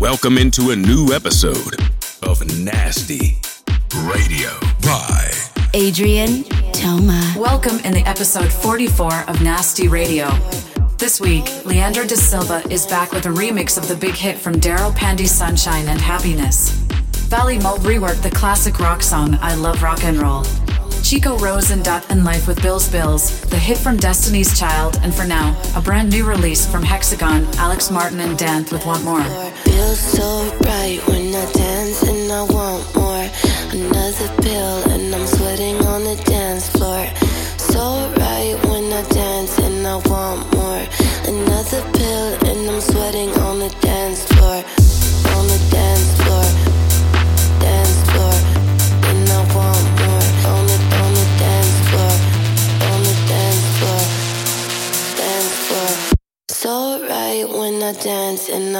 Welcome into a new episode of Nasty Radio by Adrien Toma. Welcome in the episode 44 of Nasty Radio. This week, Leandro da Silva is back with a remix of the big hit from Daryl Pandy Sunshine and Happiness. Valley Mold reworked the classic rock song I Love Rock and Roll. Chico Rose and Dot and Life with Bill's Bills, the hit from Destiny's Child, and for now, a brand new release from Hexagon, Alex Martin and Dant with Want More. Feels so right when I dance and I want more. Another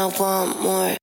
I want more.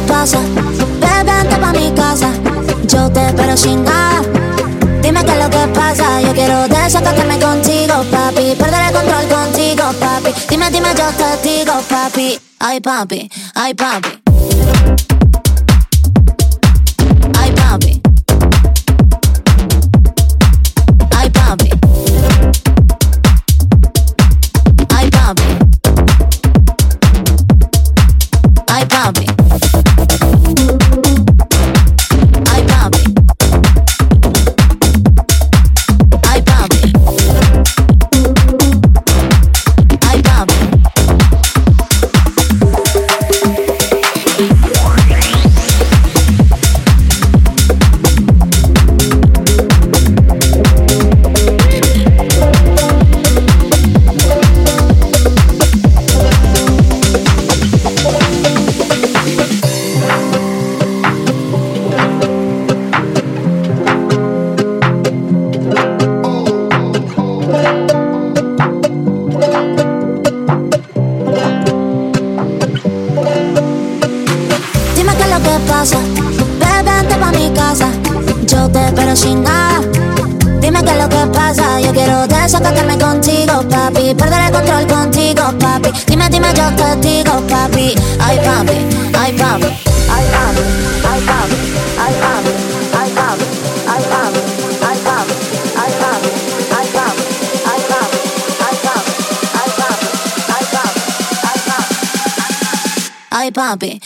te pasa? Bebé, pa' mi casa. Yo te espero sin nada. Dime qué es lo que pasa. Yo quiero desacatarme contigo, papi. Perder el control contigo, papi. Dime, dime, yo te digo, papi. Ay, papi, ay, papi. sabe.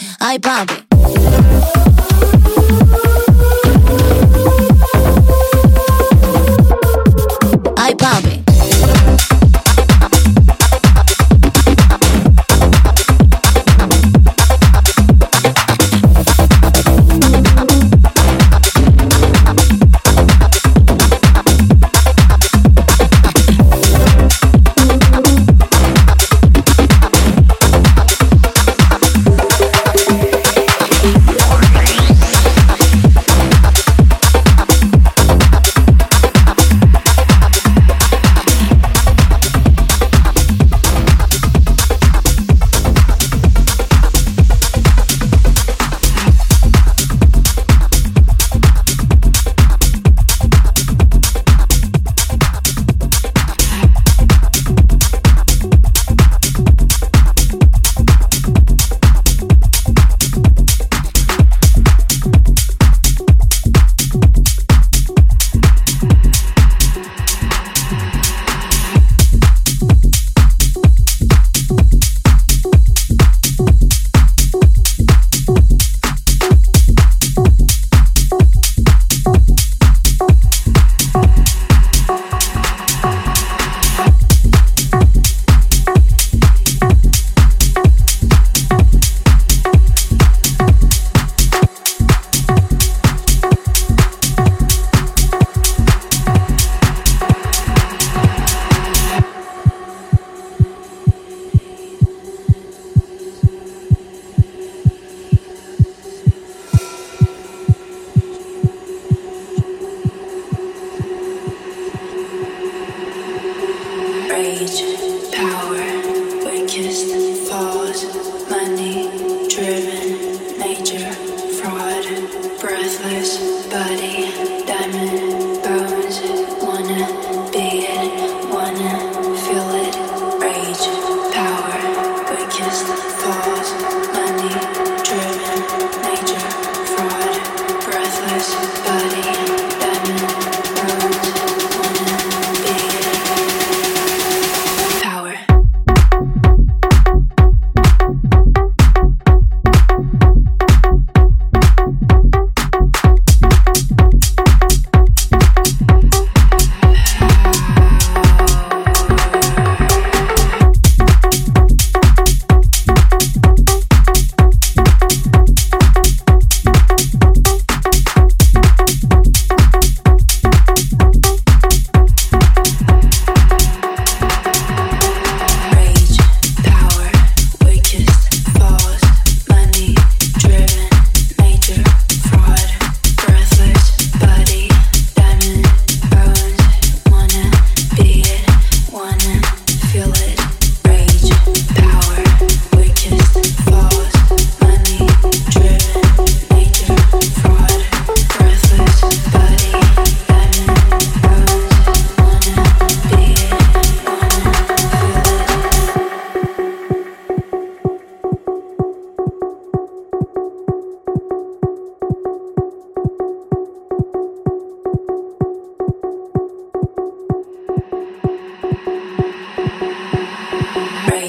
rage.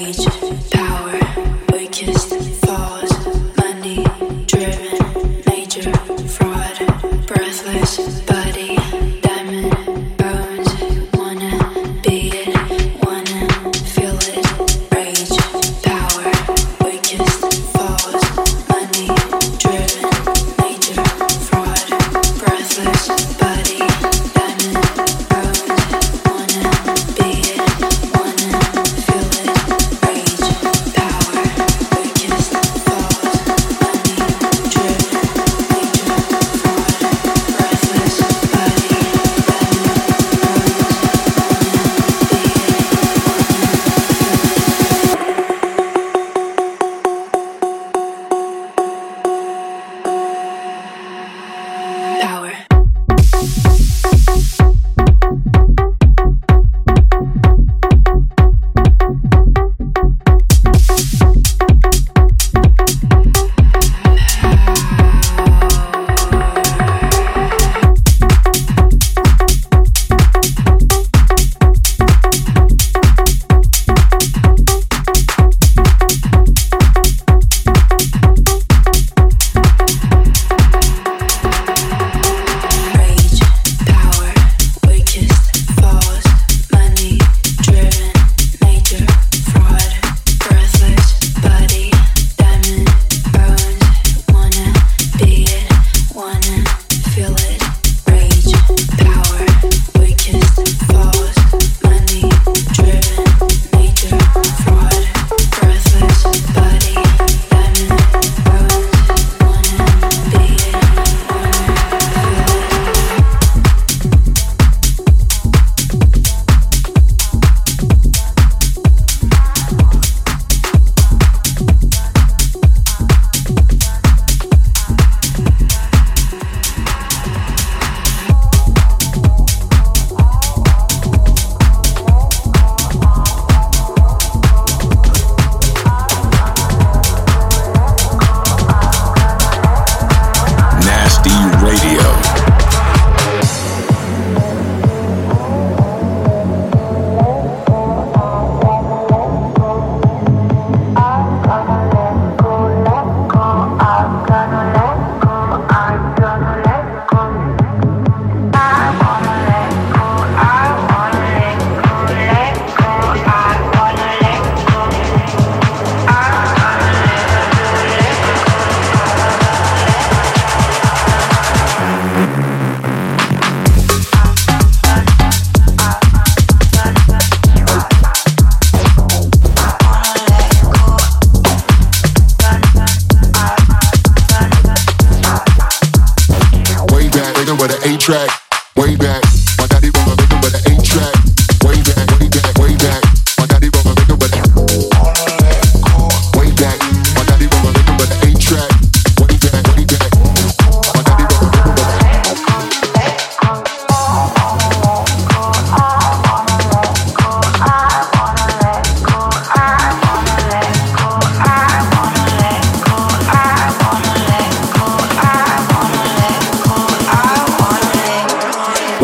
Derecho.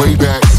Way back.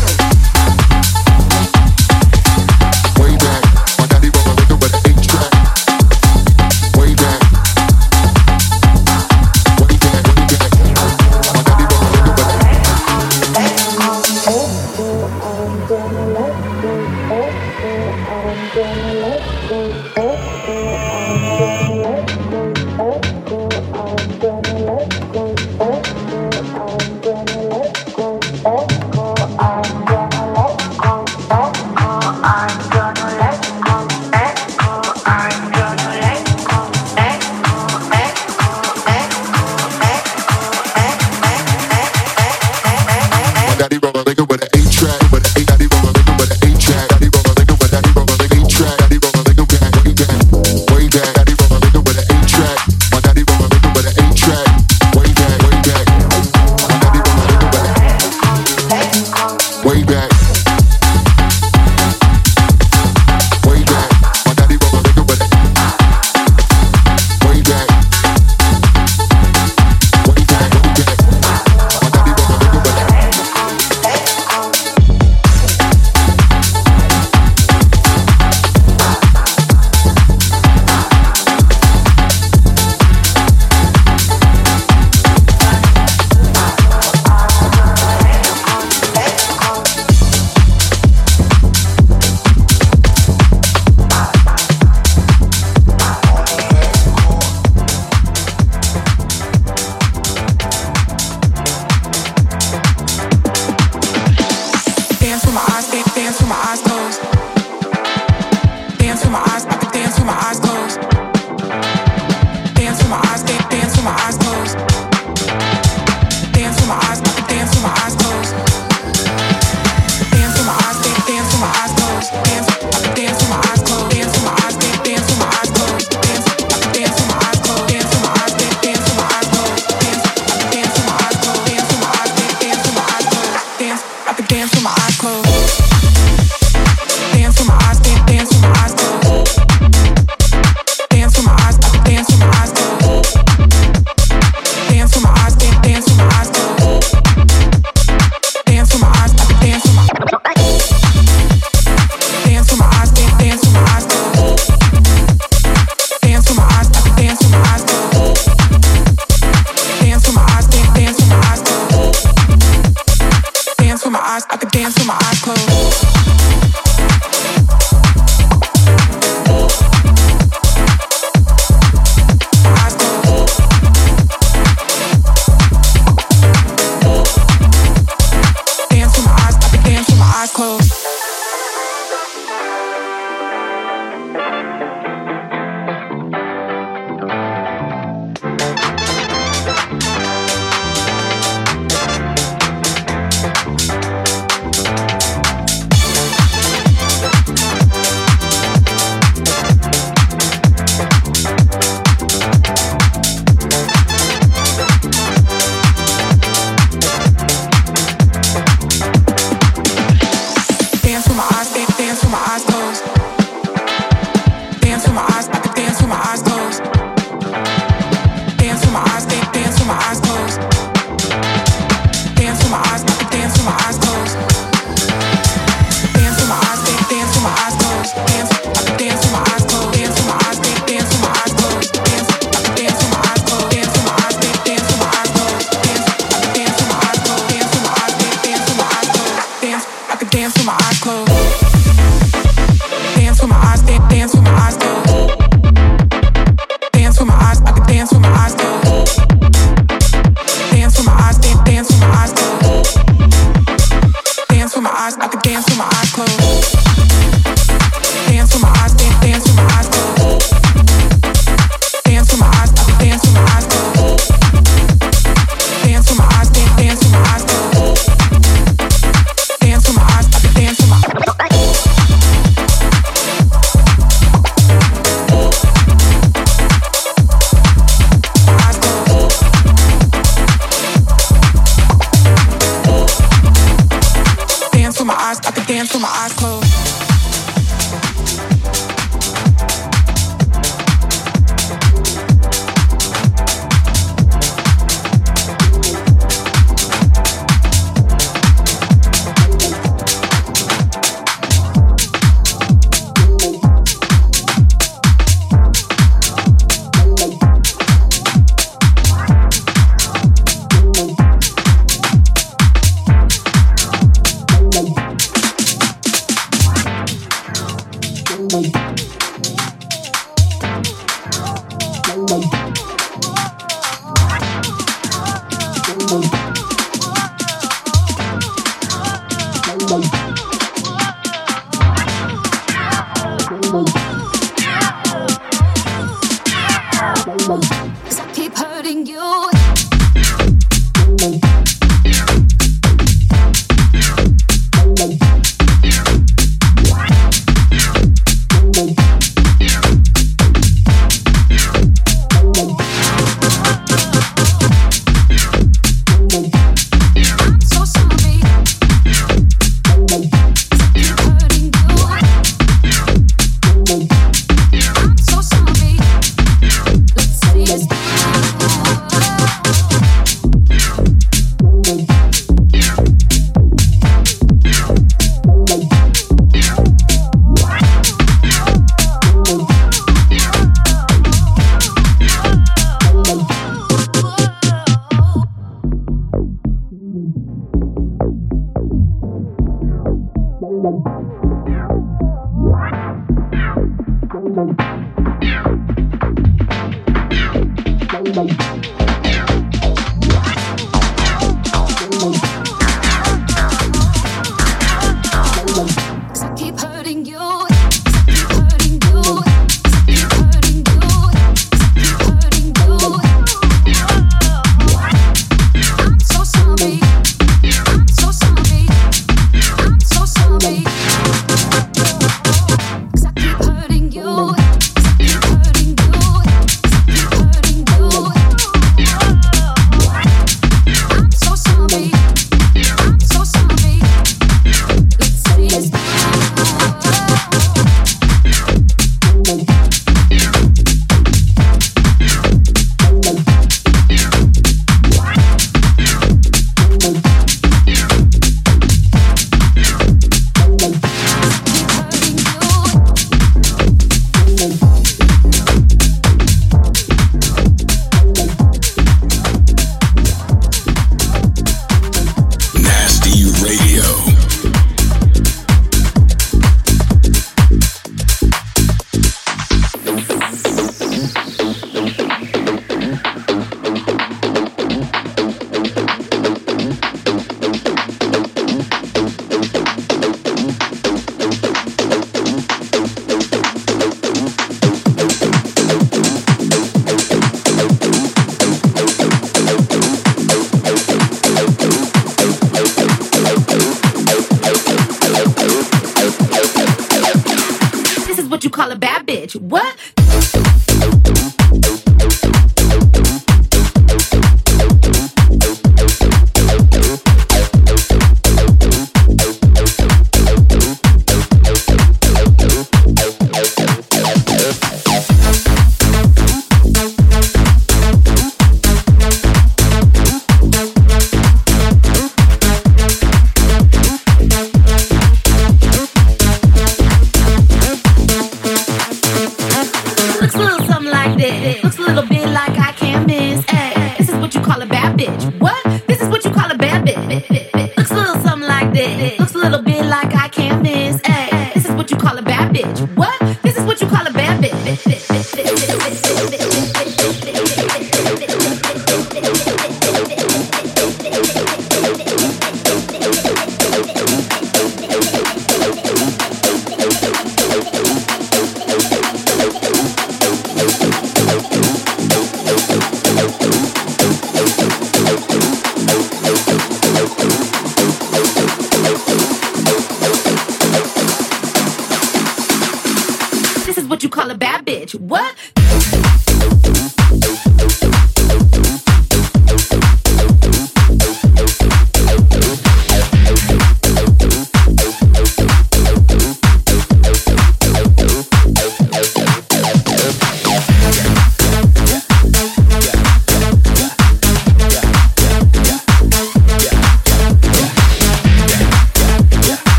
Blast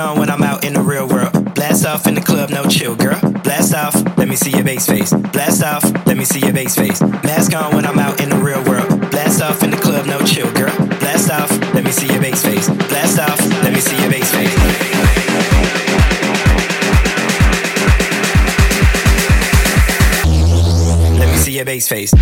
on when I'm out in the real world. Blast off in the club, no chill, girl. Blast off, let me see your bass face. Blast off, let me see your bass face. Mask on when I'm out in the real world. Blast off in the club, no chill, girl. Blast off, let me see your bass face. Blast off, let me see your bass face. see your bass face.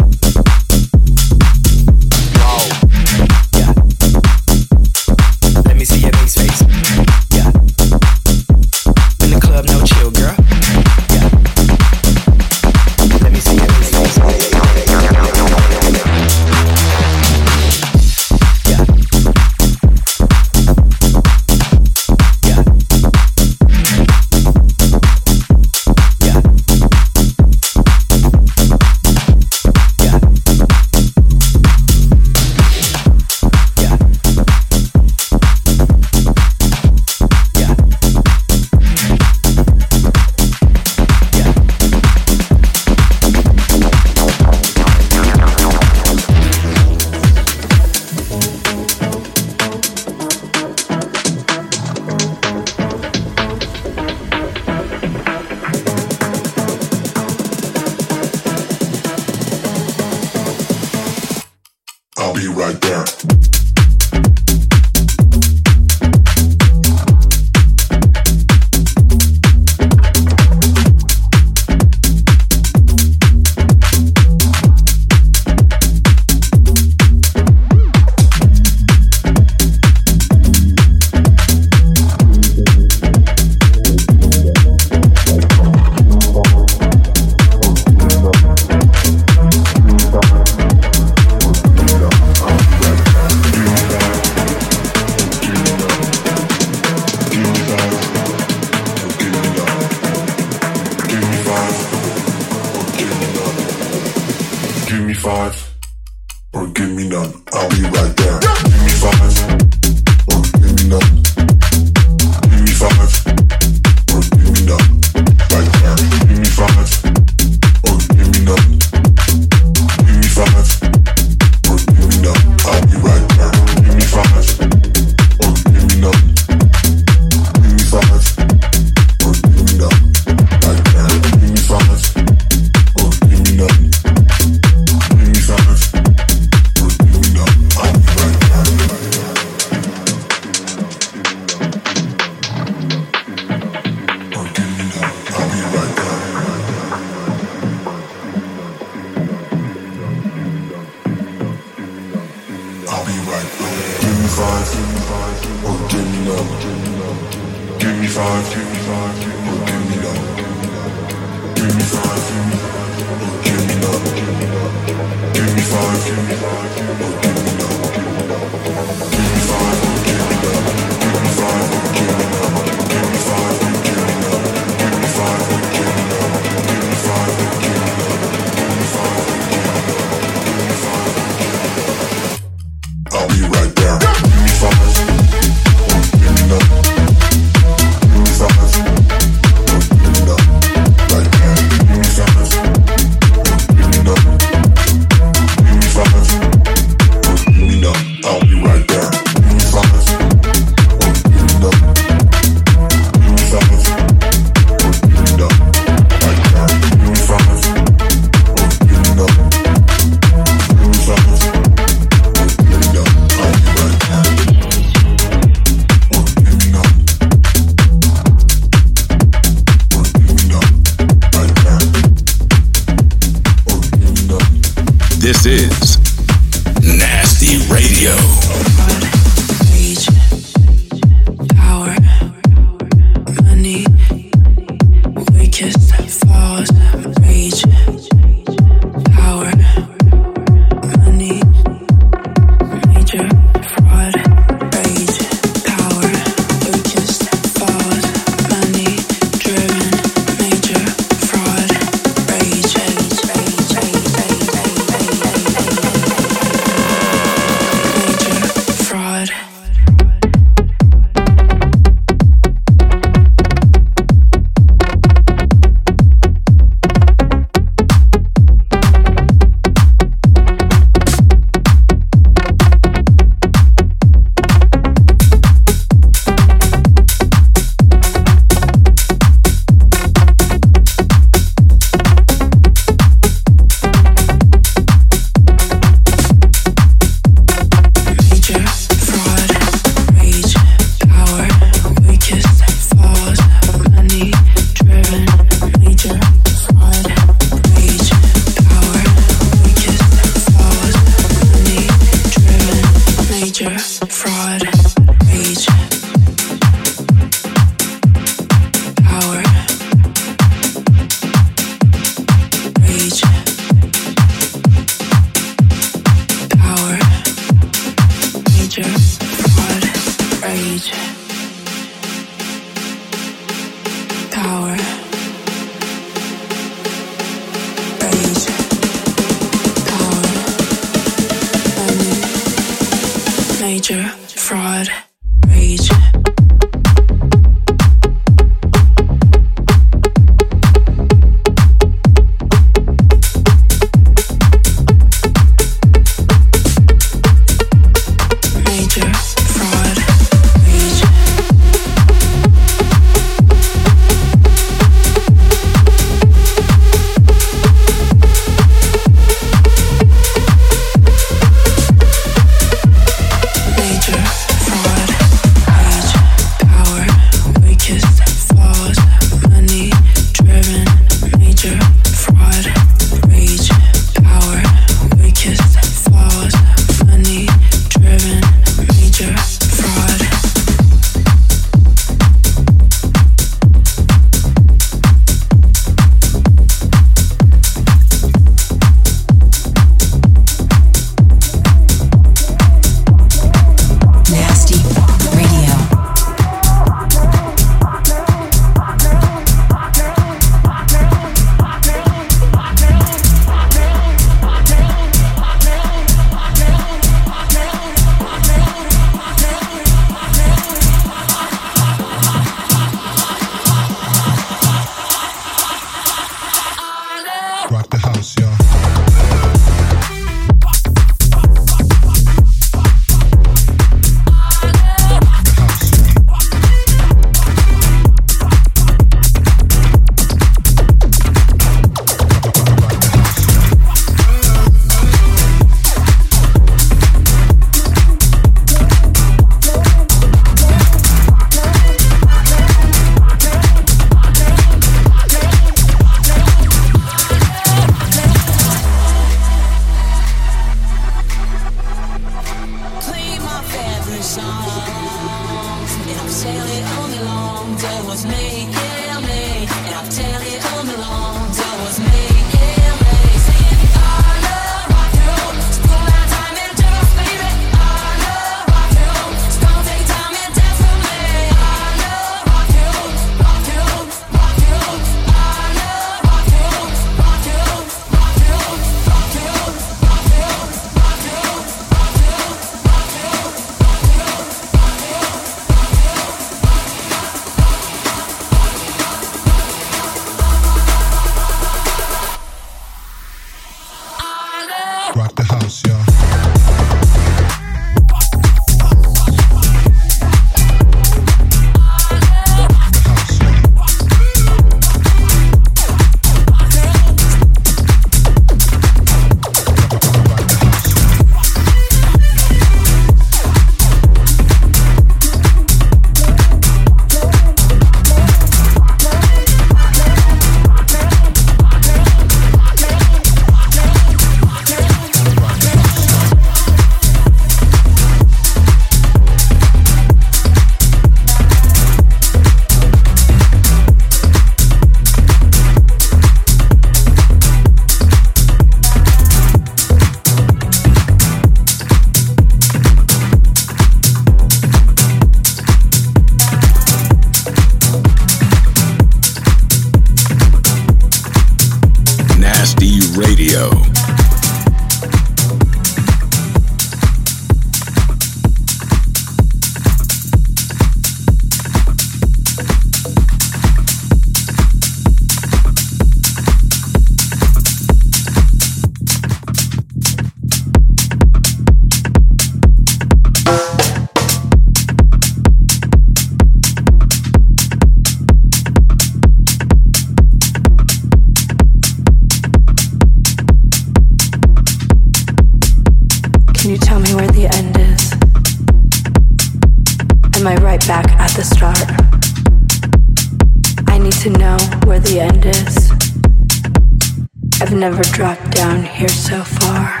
Never dropped down here so far.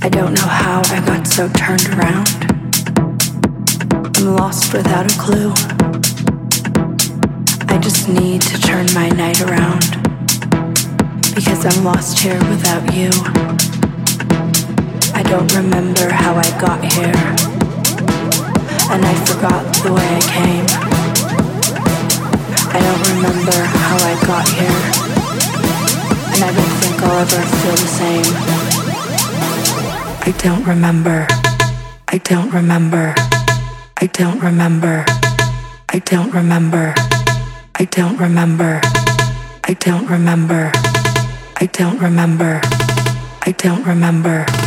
I don't know how I got so turned around. I'm lost without a clue. I just need to turn my night around. Because I'm lost here without you. I don't remember how I got here. And I forgot the way I came. I don't remember how I got here. And I don't think I'll ever feel the same. I don't remember. I don't remember. I don't remember. I don't remember. I don't remember. I don't remember. I don't remember. I don't remember.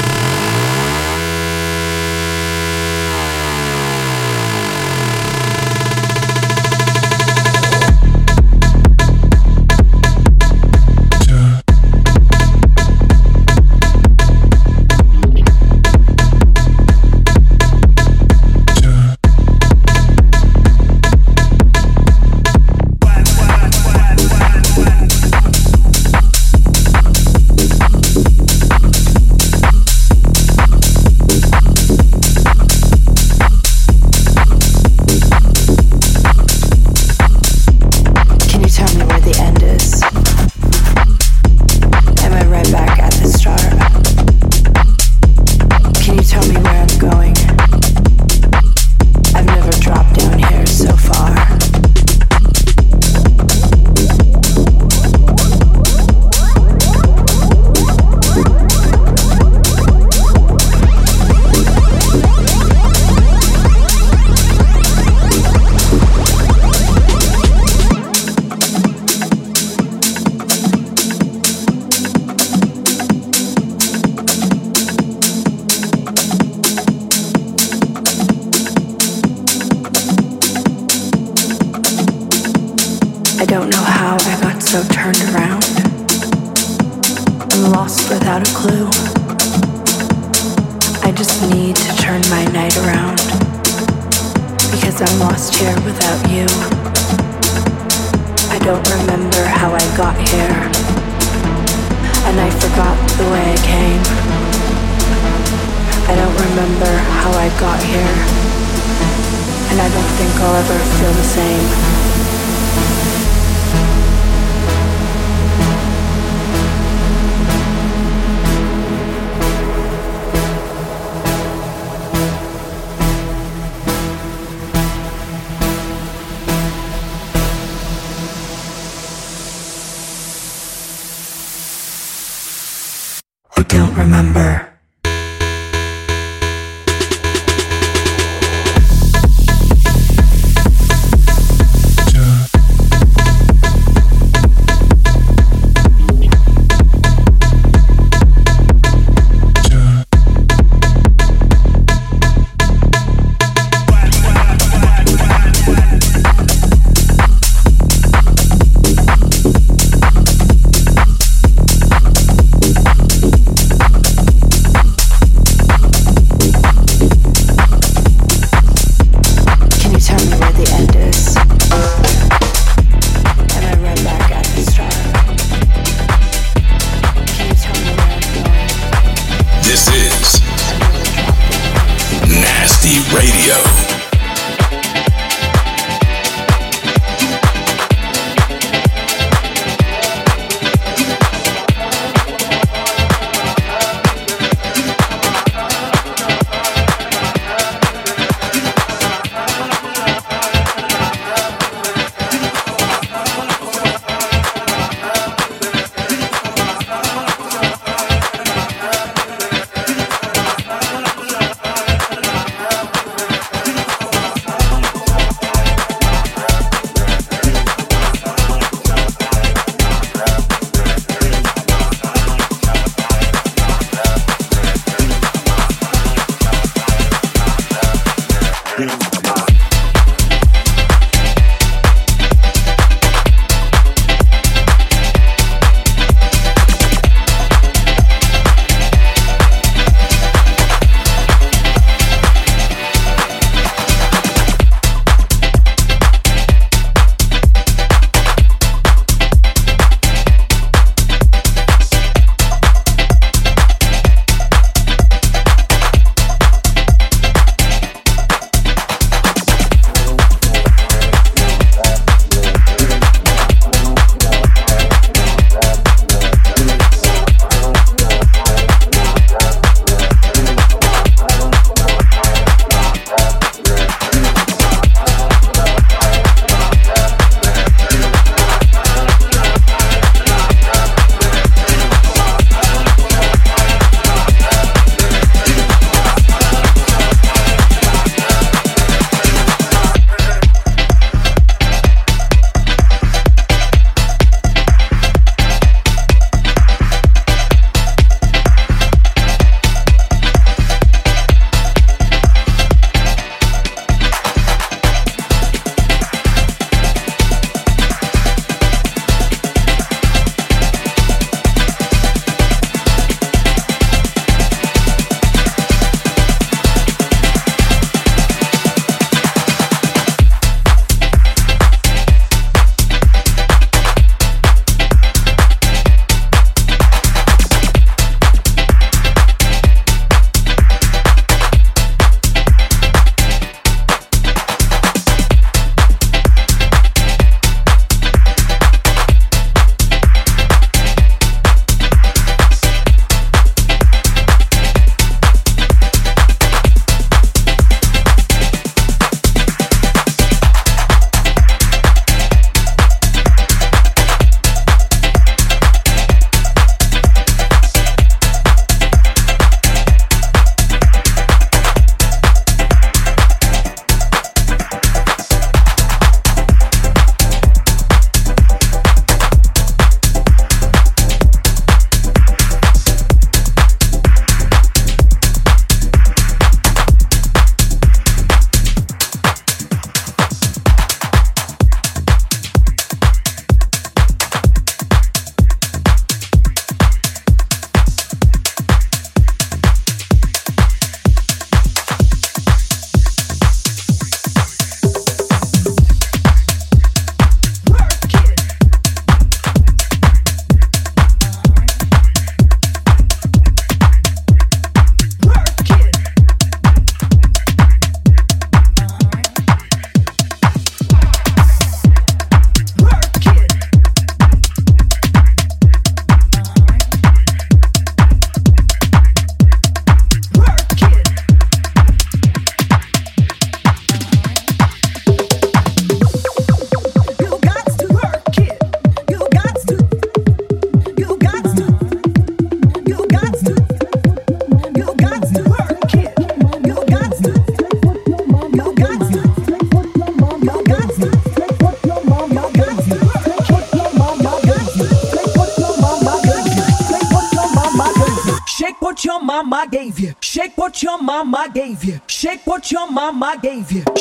Dave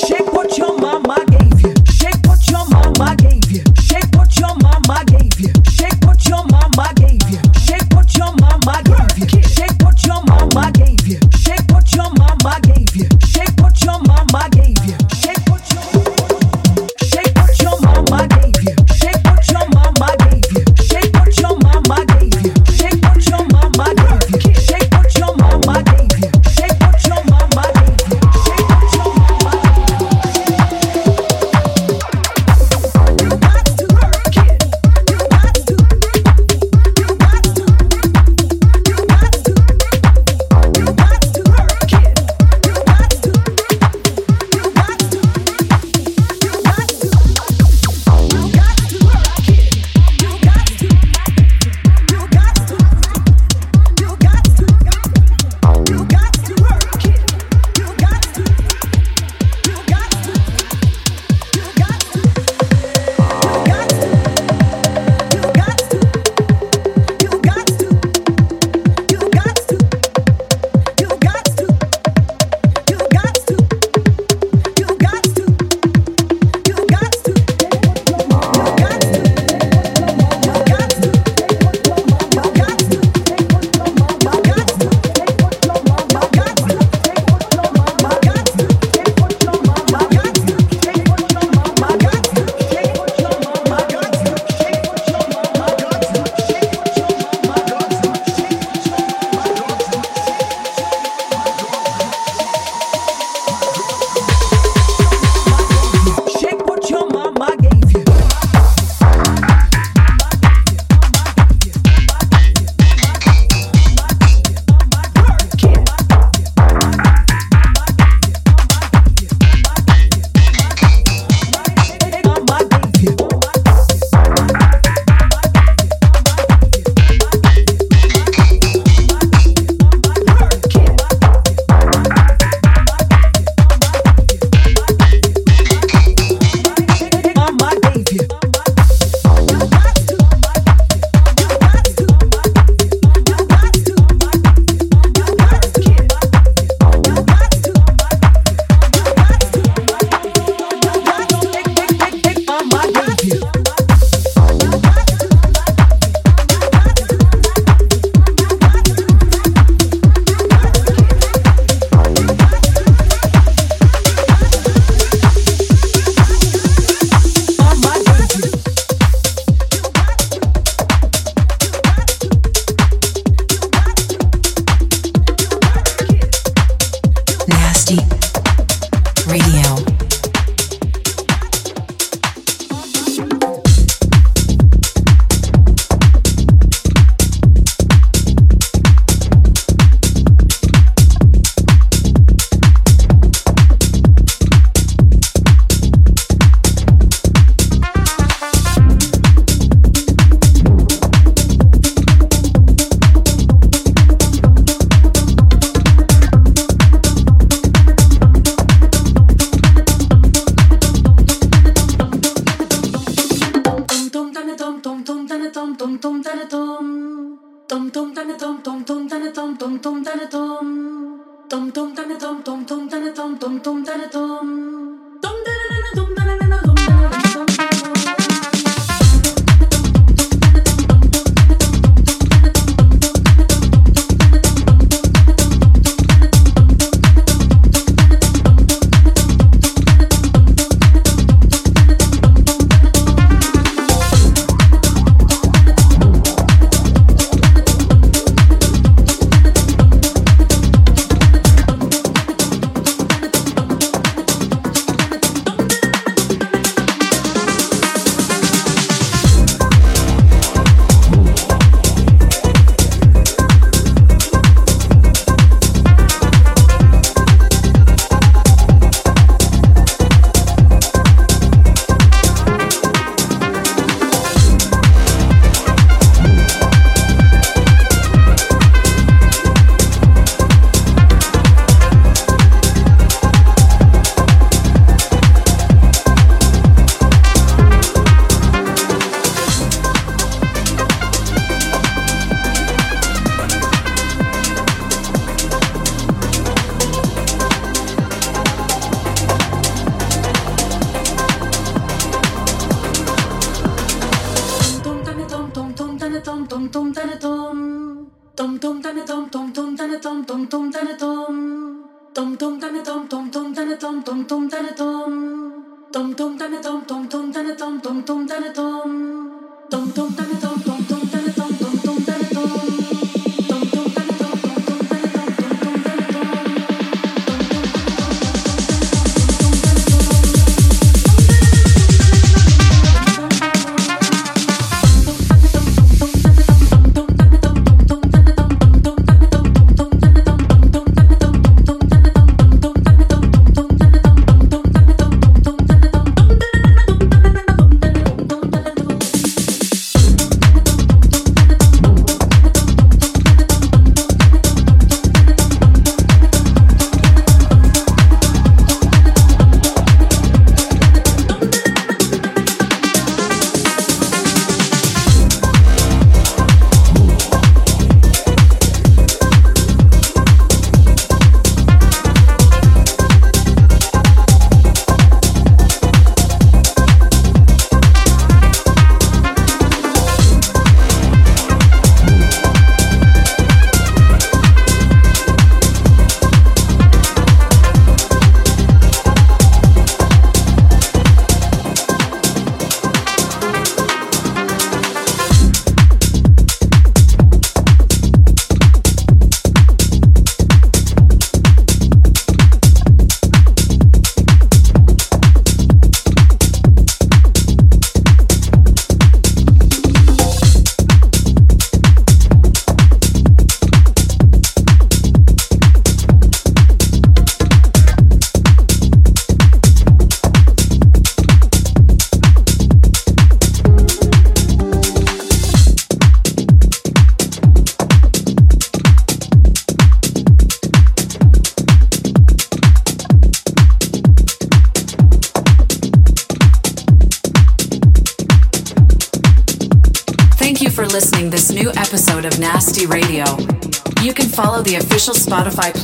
Spotify